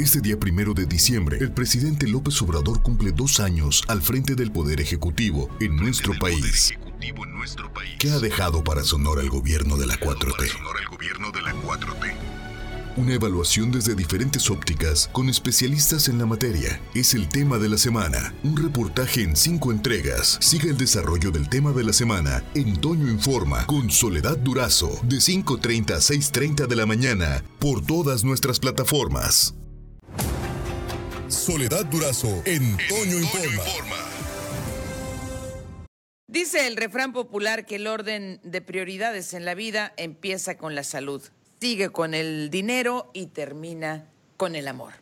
Este día primero de diciembre, el presidente López Obrador cumple dos años al frente del Poder Ejecutivo en nuestro país. ¿Qué ha dejado para Sonora el gobierno de la 4T? Una evaluación desde diferentes ópticas con especialistas en la materia es el tema de la semana. Un reportaje en cinco entregas. Sigue el desarrollo del tema de la semana en Toño Informa con Soledad Durazo de 5.30 a 6.30 de la mañana por todas nuestras plataformas. Soledad Durazo en Toño Informa. Dice el refrán popular que el orden de prioridades en la vida empieza con la salud, sigue con el dinero y termina con el amor.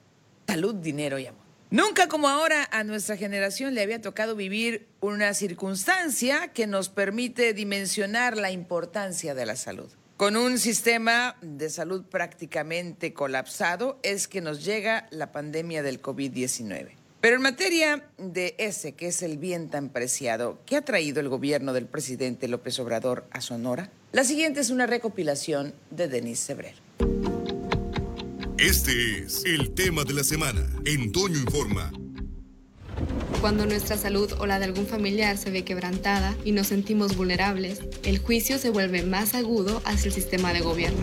Salud, dinero y amor. Nunca como ahora a nuestra generación le había tocado vivir una circunstancia que nos permite dimensionar la importancia de la salud. Con un sistema de salud prácticamente colapsado es que nos llega la pandemia del COVID-19. Pero en materia de ese, que es el bien tan preciado, ¿qué ha traído el gobierno del presidente López Obrador a Sonora? La siguiente es una recopilación de Denise Sebrer. Este es el tema de la semana. En Toño Informa. Cuando nuestra salud o la de algún familiar se ve quebrantada y nos sentimos vulnerables, el juicio se vuelve más agudo hacia el sistema de gobierno.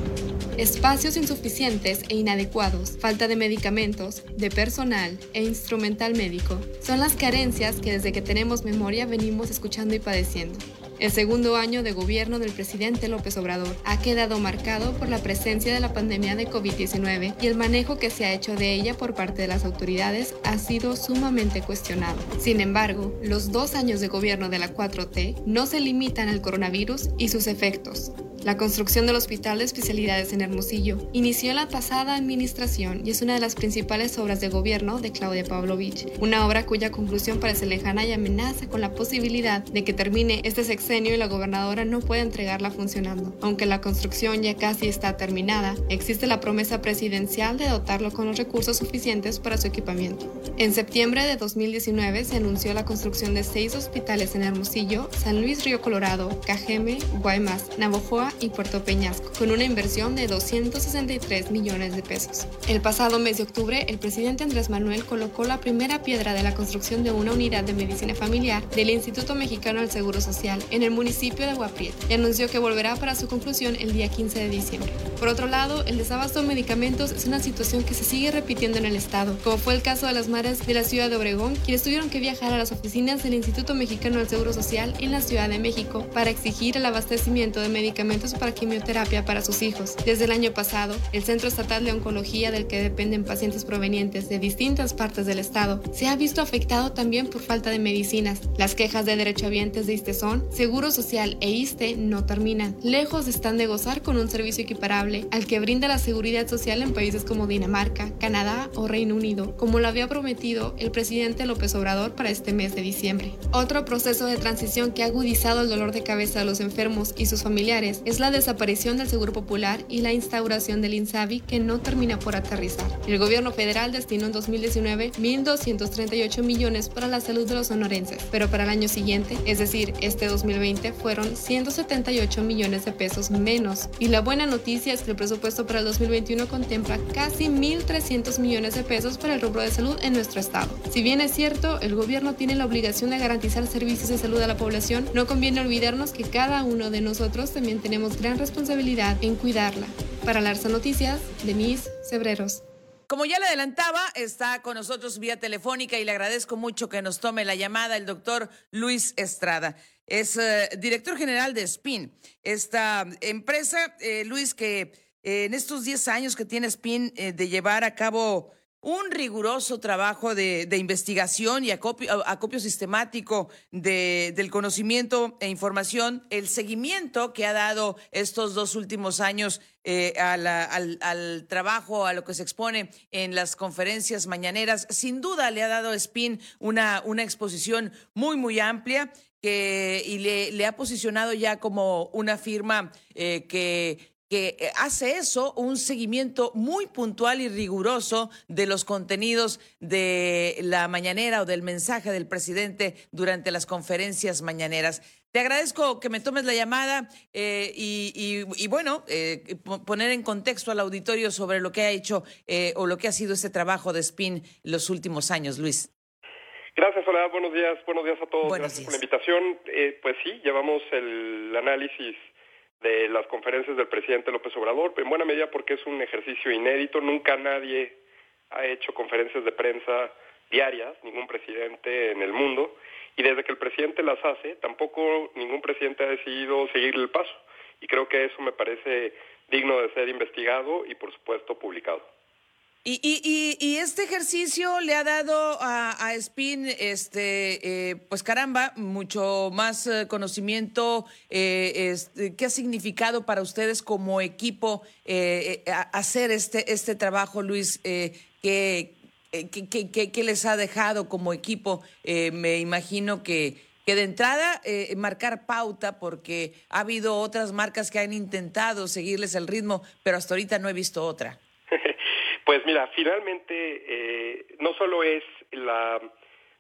Espacios insuficientes e inadecuados, falta de medicamentos, de personal e instrumental médico son las carencias que desde que tenemos memoria venimos escuchando y padeciendo. El segundo año de gobierno del presidente López Obrador ha quedado marcado por la presencia de la pandemia de COVID-19 y el manejo que se ha hecho de ella por parte de las autoridades ha sido sumamente cuestionado. Sin embargo, los dos años de gobierno de la 4T no se limitan al coronavirus y sus efectos. La construcción del Hospital de Especialidades en Hermosillo inició la pasada administración y es una de las principales obras de gobierno de Claudia Pavlovich, una obra cuya conclusión parece lejana y amenaza con la posibilidad de que termine este sexenio y la gobernadora no pueda entregarla funcionando. Aunque la construcción ya casi está terminada, existe la promesa presidencial de dotarlo con los recursos suficientes para su equipamiento. En septiembre de 2019 se anunció la construcción de seis hospitales en Hermosillo, San Luis Río Colorado, Cajeme, Guaymas, Navojoa y Puerto Peñasco, con una inversión de 263 millones de pesos. El pasado mes de octubre, el presidente Andrés Manuel colocó la primera piedra de la construcción de una unidad de medicina familiar del Instituto Mexicano del Seguro Social en el municipio de Guaprieta y anunció que volverá para su conclusión el día 15 de diciembre. Por otro lado, el desabasto de medicamentos es una situación que se sigue repitiendo en el estado, como fue el caso de las madres de la ciudad de Obregón, quienes tuvieron que viajar a las oficinas del Instituto Mexicano del Seguro Social en la Ciudad de México para exigir el abastecimiento de medicamentos para quimioterapia para sus hijos. Desde el año pasado, el Centro Estatal de Oncología del que dependen pacientes provenientes de distintas partes del estado se ha visto afectado también por falta de medicinas. Las quejas de derechohabientes de ISTESON, Seguro Social e ISTE no terminan. Lejos están de gozar con un servicio equiparable al que brinda la seguridad social en países como Dinamarca, Canadá o Reino Unido, como lo había prometido el presidente López Obrador para este mes de diciembre. Otro proceso de transición que ha agudizado el dolor de cabeza de los enfermos y sus familiares es la desaparición del Seguro Popular y la instauración del INSABI que no termina por aterrizar. El gobierno federal destinó en 2019 1.238 millones para la salud de los sonorenses, pero para el año siguiente, es decir, este 2020, fueron 178 millones de pesos menos. Y la buena noticia es que el presupuesto para el 2021 contempla casi 1.300 millones de pesos para el rubro de salud en nuestro estado. Si bien es cierto, el gobierno tiene la obligación de garantizar servicios de salud a la población, no conviene olvidarnos que cada uno de nosotros también tenemos gran responsabilidad en cuidarla. Para Larsa Noticias, Denise Cebreros. Como ya le adelantaba, está con nosotros vía telefónica y le agradezco mucho que nos tome la llamada el doctor Luis Estrada. Es eh, director general de SPIN, esta empresa, eh, Luis, que eh, en estos 10 años que tiene SPIN de llevar a cabo un riguroso trabajo de, investigación y acopio, sistemático del conocimiento e información, el seguimiento que ha dado estos dos últimos años eh, al, trabajo, a lo que se expone en las conferencias mañaneras, sin duda le ha dado Spin una, una exposición muy, muy amplia que, y le, ha posicionado ya como una firma eh, que que eh, hace eso un seguimiento muy puntual y riguroso de los contenidos de la mañanera o del mensaje del presidente durante las conferencias mañaneras. Te agradezco que me tomes la llamada eh, y, bueno, eh, poner en contexto al auditorio sobre lo que ha hecho o lo que ha sido este trabajo de SPIN los últimos años, Luis. Gracias, Soledad. Buenos días. Buenos días a todos. Gracias por la invitación. pues sí, llevamos el análisis de las conferencias del presidente López Obrador, en buena medida porque es un ejercicio inédito, nunca nadie ha hecho conferencias de prensa diarias, ningún presidente en el mundo, y desde que el presidente las hace, tampoco ningún presidente ha decidido seguirle el paso, y creo que eso me parece digno de ser investigado y por supuesto publicado. Y, y, y, este ejercicio le ha dado a, Spin, este, eh, pues caramba, mucho más eh, conocimiento. Eh, este, ¿Qué ha significado para ustedes como equipo hacer este, este trabajo, Luis? ¿qué, qué, les ha dejado como equipo? me imagino que, que de entrada marcar pauta, porque ha habido otras marcas que han intentado seguirles el ritmo, pero hasta ahorita no he visto otra. Pues mira, finalmente eh, no solo es la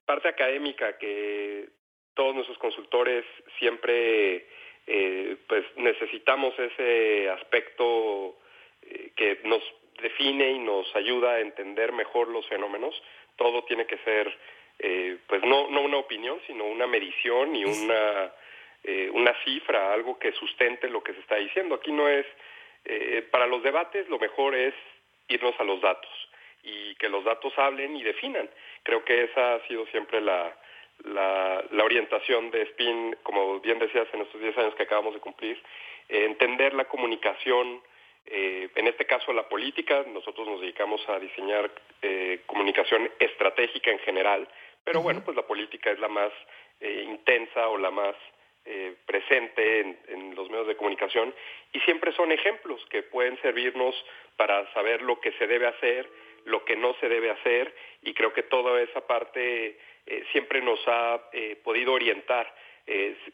parte académica que todos nuestros consultores siempre eh, pues necesitamos ese aspecto eh, que nos define y nos ayuda a entender mejor los fenómenos. Todo tiene que ser pues no, no una opinión, sino una medición y una, una cifra, algo que sustente lo que se está diciendo. Aquí no es, para los debates lo mejor es irnos a los datos y que los datos hablen y definan. Creo que esa ha sido siempre la, la, orientación de SPIN, como bien decías en estos 10 años que acabamos de cumplir, eh, entender la comunicación, eh, en este caso la política, nosotros nos dedicamos a diseñar eh, comunicación estratégica en general, pero bueno, pues la política es la más intensa o la más eh, presente en, los medios de comunicación y siempre son ejemplos que pueden servirnos para saber lo que se debe hacer, lo que no se debe hacer y creo que toda esa parte eh, siempre nos ha eh, podido orientar.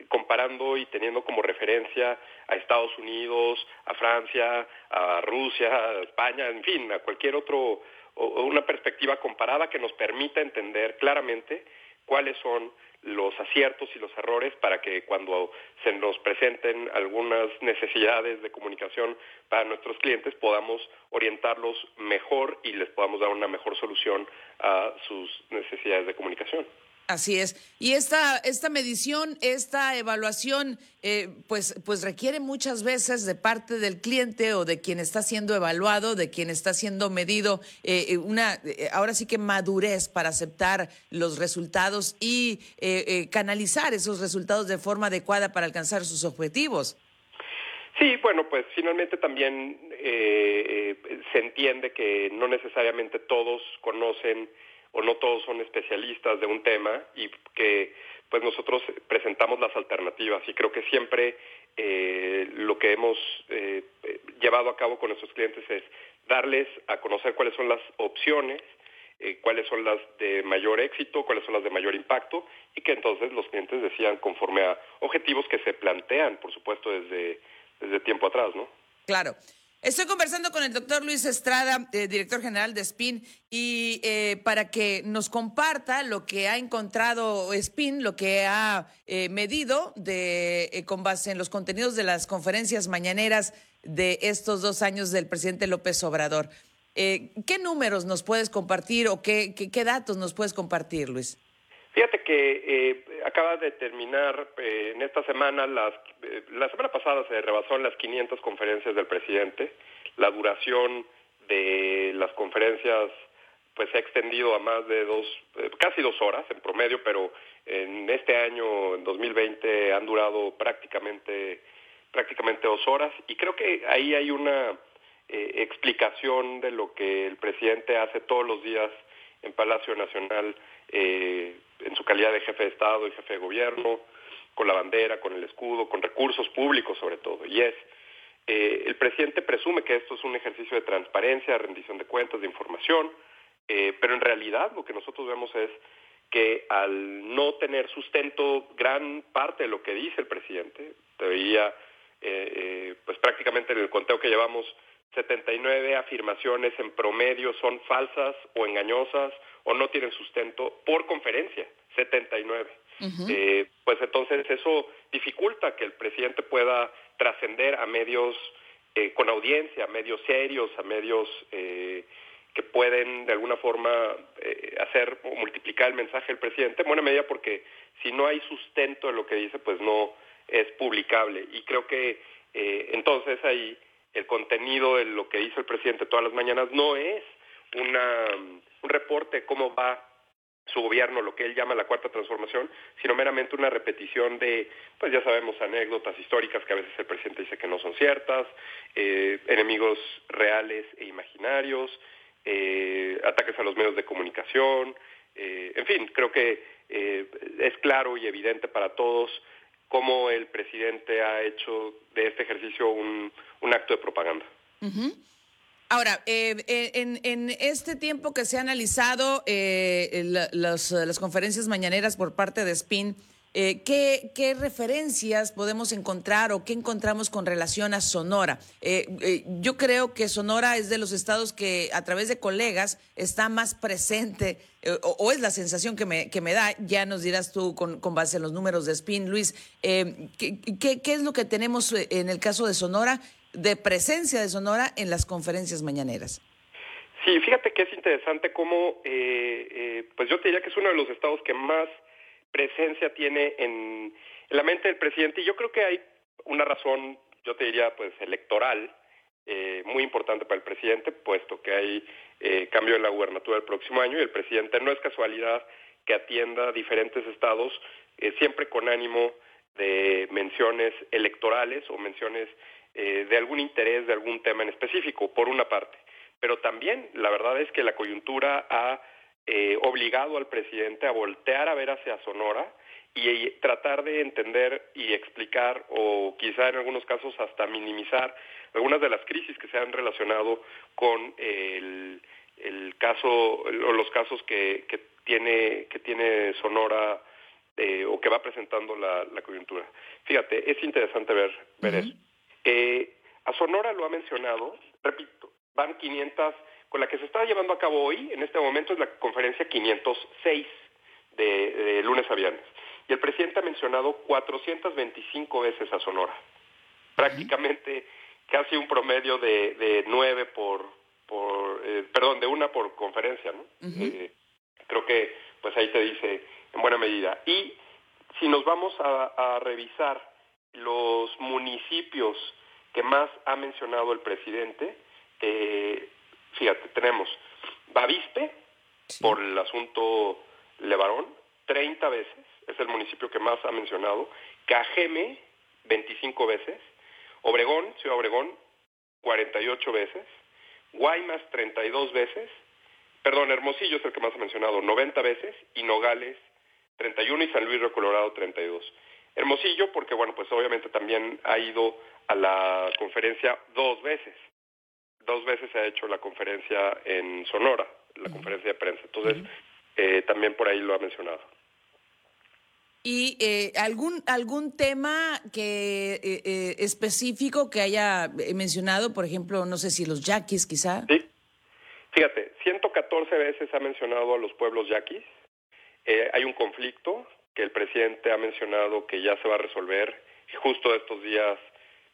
comparando y teniendo como referencia a Estados Unidos, a Francia, a Rusia, a España, en fin, a cualquier otro, o una perspectiva comparada que nos permita entender claramente cuáles son los aciertos y los errores para que cuando se nos presenten algunas necesidades de comunicación para nuestros clientes podamos orientarlos mejor y les podamos dar una mejor solución a sus necesidades de comunicación. Así es. Y esta, esta medición, esta evaluación, eh, pues, pues requiere muchas veces de parte del cliente o de quien está siendo evaluado, de quien está siendo medido, eh, eh, una, ahora sí que madurez para aceptar los resultados y canalizar esos resultados de forma adecuada para alcanzar sus objetivos. Sí, bueno, pues finalmente también se entiende que no necesariamente todos conocen o no todos son especialistas de un tema y que pues nosotros presentamos las alternativas y creo que siempre eh, lo que hemos eh, llevado a cabo con nuestros clientes es darles a conocer cuáles son las opciones, eh, cuáles son las de mayor éxito, cuáles son las de mayor impacto y que entonces los clientes decían conforme a objetivos que se plantean, por supuesto, desde, desde tiempo atrás, ¿no? Claro. Estoy conversando con el doctor Luis Estrada, eh, director general de SPIN, y eh, para que nos comparta lo que ha encontrado SPIN, lo que ha eh, medido con base en los contenidos de las conferencias mañaneras de estos dos años del presidente López Obrador. ¿Qué números nos puedes compartir o qué, datos nos puedes compartir, Luis? Fíjate que acaba de terminar eh, en esta semana, las, eh, la semana pasada se rebasó las 500 conferencias del presidente. La duración de las conferencias pues se ha extendido a más de dos, eh, casi dos horas en promedio, pero en este año, en 2020, han durado prácticamente, prácticamente dos horas. Y creo que ahí hay una explicación de lo que el presidente hace todos los días en Palacio Nacional eh, en su calidad de jefe de Estado y jefe de gobierno, con la bandera, con el escudo, con recursos públicos sobre todo. Y es, eh, el presidente presume que esto es un ejercicio de transparencia, de rendición de cuentas, de información, eh, pero en realidad lo que nosotros vemos es que al no tener sustento gran parte de lo que dice el presidente, te veía pues prácticamente en el conteo que llevamos 79 afirmaciones en promedio son falsas o engañosas o no tienen sustento por conferencia, 79. eh, pues entonces eso dificulta que el presidente pueda trascender a medios eh, con audiencia, a medios serios, a medios eh, que pueden de alguna forma eh, hacer o multiplicar el mensaje del presidente, en buena medida porque si no hay sustento en lo que dice, pues no es publicable. Y creo que eh, entonces ahí el contenido de lo que dice el presidente todas las mañanas no es una, un reporte cómo va su gobierno, lo que él llama la cuarta transformación, sino meramente una repetición de, pues ya sabemos, anécdotas históricas que a veces el presidente dice que no son ciertas, eh, enemigos reales e imaginarios, eh, ataques a los medios de comunicación, eh, en fin, creo que eh, es claro y evidente para todos cómo el presidente ha hecho de este ejercicio un, un acto de propaganda. Ahora, eh, eh, en, en, este tiempo que se ha analizado eh, la, las, conferencias mañaneras por parte de SPIN, eh, ¿qué, ¿qué, referencias podemos encontrar o qué encontramos con relación a Sonora? Yo creo que Sonora es de los estados que a través de colegas está más presente, o, es la sensación que me, que me da, ya nos dirás tú con, base en los números de SPIN, Luis, ¿qué, qué, ¿qué es lo que tenemos en el caso de Sonora? De presencia de Sonora en las conferencias mañaneras. Sí, fíjate que es interesante cómo, eh, eh, pues yo te diría que es uno de los estados que más presencia tiene en, la mente del presidente y yo creo que hay una razón, yo te diría, pues electoral, eh, muy importante para el presidente, puesto que hay eh, cambio en la gubernatura el próximo año y el presidente no es casualidad que atienda diferentes estados, eh, siempre con ánimo de menciones electorales o menciones eh, de algún interés de algún tema en específico, por una parte. Pero también la verdad es que la coyuntura ha eh, obligado al presidente a voltear a ver hacia Sonora y, y, tratar de entender y explicar o quizá en algunos casos hasta minimizar algunas de las crisis que se han relacionado con el, el caso o los casos que, que tiene que tiene Sonora eh, o que va presentando la, la, coyuntura. Fíjate, es interesante ver, ver uh -huh. eso. Eh, a Sonora lo ha mencionado, repito, van 500, con la que se está llevando a cabo hoy, en este momento es la conferencia 506 de, de lunes a viernes. Y el presidente ha mencionado 425 veces a Sonora. Prácticamente casi un promedio de, de nueve por, por eh, perdón, de una por conferencia, ¿no? Uh -huh. eh, creo que pues ahí te dice en buena medida. Y si nos vamos a, a revisar los municipios que más ha mencionado el presidente, eh, fíjate, tenemos Bavispe, sí. por el asunto Levarón, 30 veces, es el municipio que más ha mencionado, Cajeme, 25 veces, Obregón, Ciudad Obregón, 48 veces, Guaymas, 32 veces, perdón, Hermosillo es el que más ha mencionado, 90 veces, y Nogales, 31, y San Luis Río Colorado, 32. Hermosillo, porque bueno, pues obviamente también ha ido a la conferencia dos veces. Dos veces se ha hecho la conferencia en Sonora, la uh -huh. conferencia de prensa. Entonces, uh -huh. eh, también por ahí lo ha mencionado. ¿Y eh, algún, algún tema que eh, eh específico que haya mencionado? Por ejemplo, no sé si los yaquis, quizá. Sí. Fíjate, 114 veces ha mencionado a los pueblos yaquis. Eh, hay un conflicto que el presidente ha mencionado que ya se va a resolver. Justo estos días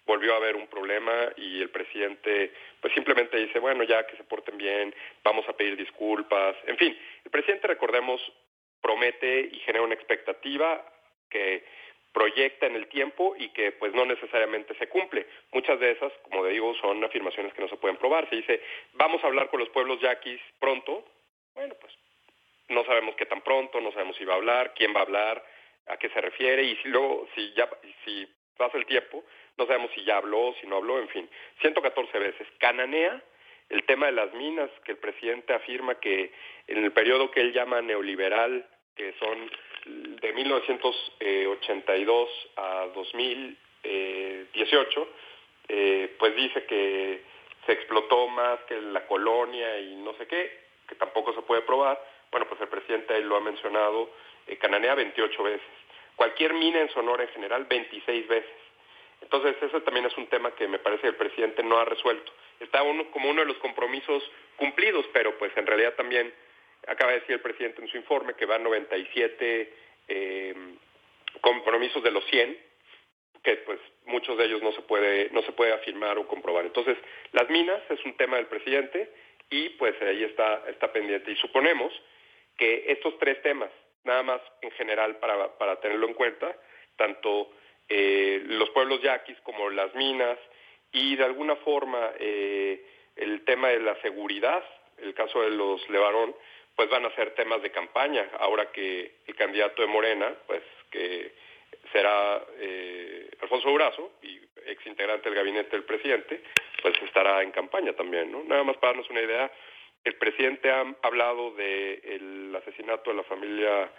volvió a haber un problema y el presidente pues simplemente dice, bueno, ya que se porten bien, vamos a pedir disculpas. En fin, el presidente, recordemos, promete y genera una expectativa que proyecta en el tiempo y que pues no necesariamente se cumple. Muchas de esas, como digo, son afirmaciones que no se pueden probar. Se dice, vamos a hablar con los pueblos yaquis pronto. Bueno, pues no sabemos qué tan pronto, no sabemos si va a hablar, quién va a hablar, a qué se refiere y si luego, si ya, si pasa el tiempo, no sabemos si ya habló, si no habló, en fin, 114 veces. Cananea el tema de las minas, que el presidente afirma que en el periodo que él llama neoliberal, que son de 1982 a 2018, eh, pues dice que se explotó más que la colonia y no sé qué, que tampoco se puede probar. Bueno, pues el presidente lo ha mencionado, eh, Cananea 28 veces. Cualquier mina en Sonora en general 26 veces. Entonces, ese también es un tema que me parece que el presidente no ha resuelto. Está uno, como uno de los compromisos cumplidos, pero pues en realidad también acaba de decir el presidente en su informe que van 97 eh, compromisos de los 100, que pues muchos de ellos no se puede no se puede afirmar o comprobar. Entonces, las minas es un tema del presidente y pues ahí está está pendiente y suponemos que estos tres temas, nada más en general para, para tenerlo en cuenta, tanto eh, los pueblos yaquis como las minas y de alguna forma eh, el tema de la seguridad, el caso de los Levarón, pues van a ser temas de campaña, ahora que el candidato de Morena, pues que será eh, Alfonso Durazo, y ex integrante del gabinete del presidente, pues estará en campaña también, ¿no? Nada más para darnos una idea, el presidente ha hablado del asesinato de la familia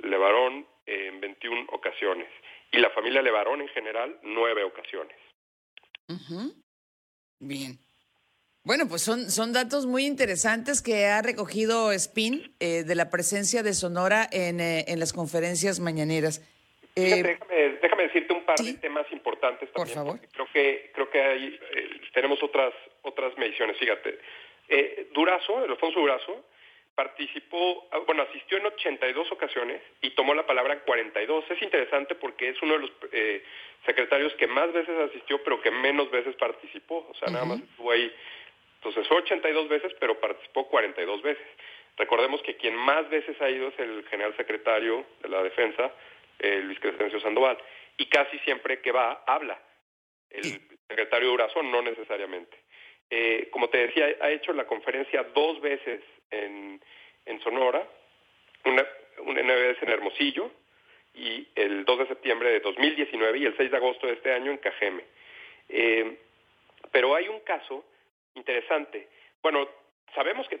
Levarón en 21 ocasiones y la familia Levarón en general nueve ocasiones. Bien. Bueno, pues son, son datos muy interesantes que ha recogido Spin eh, de la presencia de Sonora en, eh, en las conferencias mañaneras. Eh, déjame, déjame, decirte un par de temas importantes también. Por favor. Creo que, creo que hay, tenemos otras, otras mediciones. Fíjate, Durazo, el Alfonso Durazo, participó, ah, bueno, asistió en 82 ocasiones y tomó la palabra en 42. Es interesante porque es uno de los secretarios que más veces asistió, pero que menos veces participó. O sea, nada más estuvo ahí entonces fue 82 veces, pero participó 42 veces. Recordemos que quien más veces ha ido es el general secretario de la Defensa, Luis Crescencio Sandoval, y casi siempre que va, habla. El secretario Durazo no necesariamente. Eh, como te decía, ha hecho la conferencia dos veces en, en Sonora, una, una vez en Hermosillo, y el 2 de septiembre de 2019 y el 6 de agosto de este año en Cajeme. Eh, pero hay un caso interesante. Bueno, sabemos que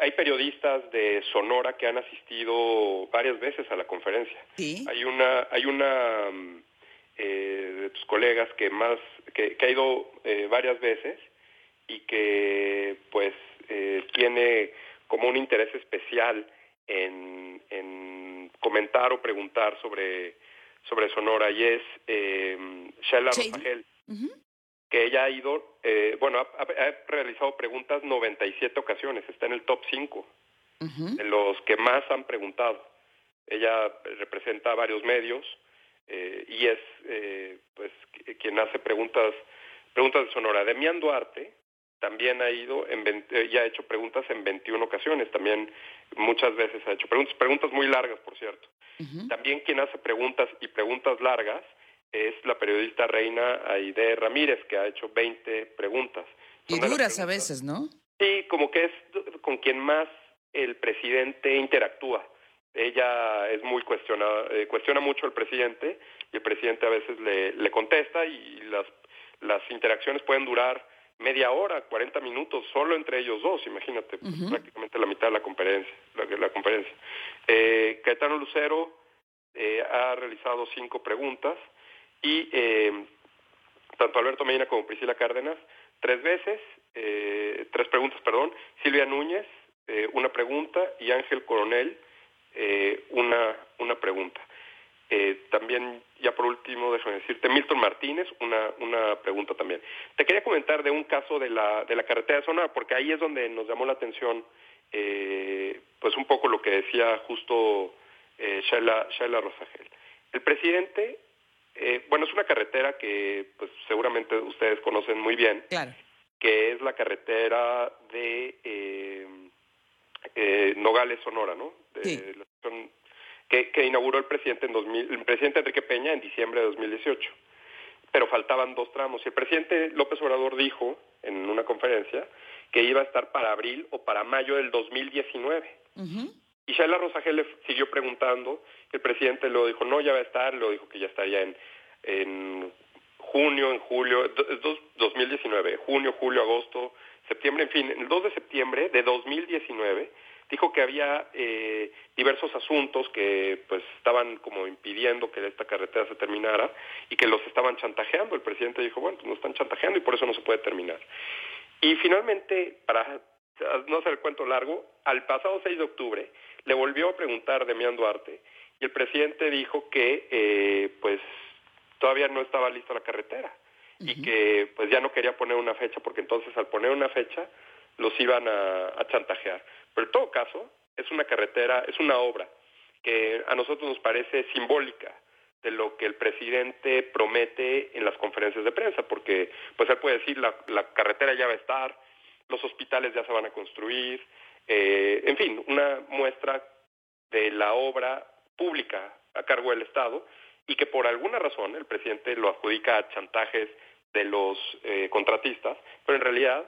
hay periodistas de Sonora que han asistido varias veces a la conferencia. ¿Sí? Hay una, hay una mm, eh, de tus colegas que más, que, ha ido eh, varias veces y que pues eh, tiene como un interés especial en, en comentar o preguntar sobre sobre Sonora y es eh, Sheila Rosagel que ella ha ido, eh, bueno, ha, realizado preguntas 97 ocasiones, está en el top 5 de los que más han preguntado. Ella representa varios medios eh, y es eh, pues quien hace preguntas preguntas de Sonora. Demian Duarte también ha ido en y ha hecho preguntas en 21 ocasiones, también muchas veces ha hecho preguntas, preguntas muy largas, por cierto. También quien hace preguntas y preguntas largas es la periodista Reina Aide Ramírez, que ha hecho 20 preguntas. y duras a veces, ¿no? Sí, como que es con quien más el presidente interactúa. Ella es muy cuestionada, eh, cuestiona mucho al presidente y el presidente a veces le, le contesta y las, las interacciones pueden durar media hora, 40 minutos, solo entre ellos dos, imagínate, prácticamente la mitad de la conferencia. La, la conferencia. Eh, Caetano Lucero eh, ha realizado cinco preguntas y eh, tanto Alberto Medina como Priscila Cárdenas, tres veces, tres preguntas, perdón, Silvia Núñez, una pregunta, y Ángel Coronel, una, una pregunta. Eh, también, ya por último, déjame decirte, Milton Martínez, una, una pregunta también. Te quería comentar de un caso de la, de la carretera de Sonora, porque ahí es donde nos llamó la atención, eh, pues un poco lo que decía justo eh, Shaila, Shaila Rosagel. El presidente eh, bueno, es una carretera que pues seguramente ustedes conocen muy bien, que es la carretera de eh, eh, Nogales, Sonora, ¿no? Que, que, inauguró el presidente en 2000, el presidente Enrique Peña en diciembre de 2018. Pero faltaban dos tramos. Y el presidente López Obrador dijo en una conferencia que iba a estar para abril o para mayo del 2019. Y Shaila Rosagel le siguió preguntando, el presidente lo dijo, no, ya va a estar, lo dijo que ya estaría en, en junio, en julio, 2019, junio, julio, agosto, septiembre, en fin, el 2 de septiembre de 2019 dijo que había eh, diversos asuntos que pues estaban como impidiendo que esta carretera se terminara y que los estaban chantajeando. El presidente dijo, bueno, pues nos están chantajeando y por eso no se puede terminar. Y finalmente, para no hacer el cuento largo, al pasado 6 de octubre le volvió a preguntar Demián Duarte y el presidente dijo que eh, pues todavía no estaba lista la carretera y que pues ya no quería poner una fecha porque entonces al poner una fecha los iban a, chantajear. Pero en todo caso, es una carretera, es una obra que a nosotros nos parece simbólica de lo que el presidente promete en las conferencias de prensa, porque pues él puede decir la, la carretera ya va a estar, los hospitales ya se van a construir, eh, en fin, una muestra de la obra pública a cargo del Estado y que por alguna razón el presidente lo adjudica a chantajes de los eh, contratistas, pero en realidad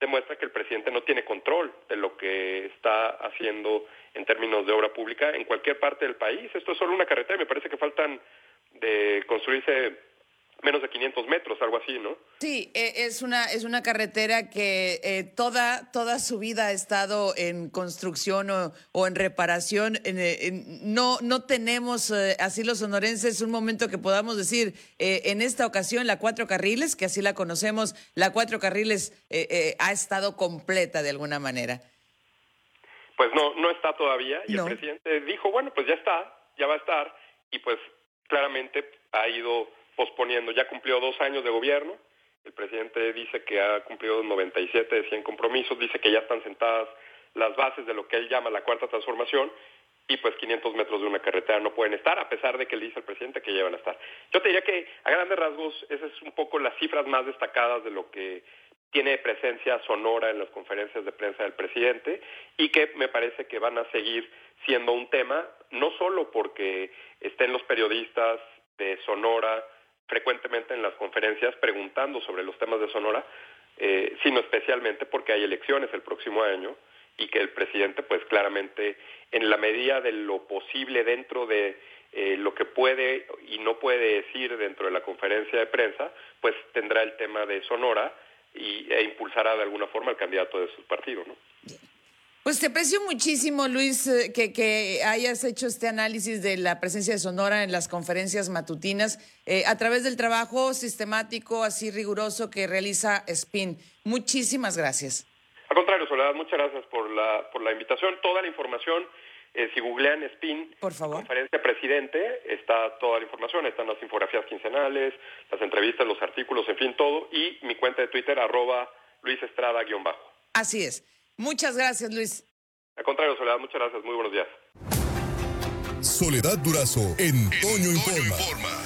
demuestra que el presidente no tiene control de lo que está haciendo en términos de obra pública en cualquier parte del país. Esto es solo una carretera y me parece que faltan de construirse menos de 500 metros, algo así, ¿no? Sí, e, es una, es una carretera que eh, toda, toda su vida ha estado en construcción o, en reparación. Eh, no, no tenemos, eh, así los sonorenses, un momento que podamos decir, en esta ocasión la Cuatro Carriles, que así la conocemos, la Cuatro Carriles ha estado completa de alguna manera. Pues no, no está todavía. Y el presidente dijo, bueno, pues ya está, ya va a estar. Y pues claramente ha ido posponiendo. Ya cumplió dos años de gobierno. El presidente dice que ha cumplido 97 de 100 compromisos, dice que ya están sentadas las bases de lo que él llama la cuarta transformación y pues 500 metros de una carretera no pueden estar, a pesar de que le dice el presidente que ya van a estar. Yo te diría que a grandes rasgos esas es un poco las cifras más destacadas de lo que tiene presencia sonora en las conferencias de prensa del presidente y que me parece que van a seguir siendo un tema, no solo porque estén los periodistas de Sonora frecuentemente en las conferencias preguntando sobre los temas de Sonora, eh, sino especialmente porque hay elecciones el próximo año y que el presidente, pues claramente, en la medida de lo posible dentro de eh, lo que puede y no puede decir dentro de la conferencia de prensa, pues tendrá el tema de Sonora y, e impulsará de alguna forma al candidato de su partido, ¿no? Pues te aprecio muchísimo, Luis, eh, que, que, hayas hecho este análisis de la presencia de Sonora en las conferencias matutinas eh, a través del trabajo sistemático, así riguroso que realiza SPIN. Muchísimas gracias. Al contrario, Soledad, muchas gracias por la, por la invitación. Toda la información, eh, si googlean SPIN, por favor. conferencia presidente, está toda la información, están las infografías quincenales, las entrevistas, los artículos, en fin, todo, y mi cuenta de Twitter, arroba Luis Estrada-bajo. Así es. Muchas gracias, Luis. Al contrario, Soledad, muchas gracias. Muy buenos días. Soledad Durazo en Toño Informa.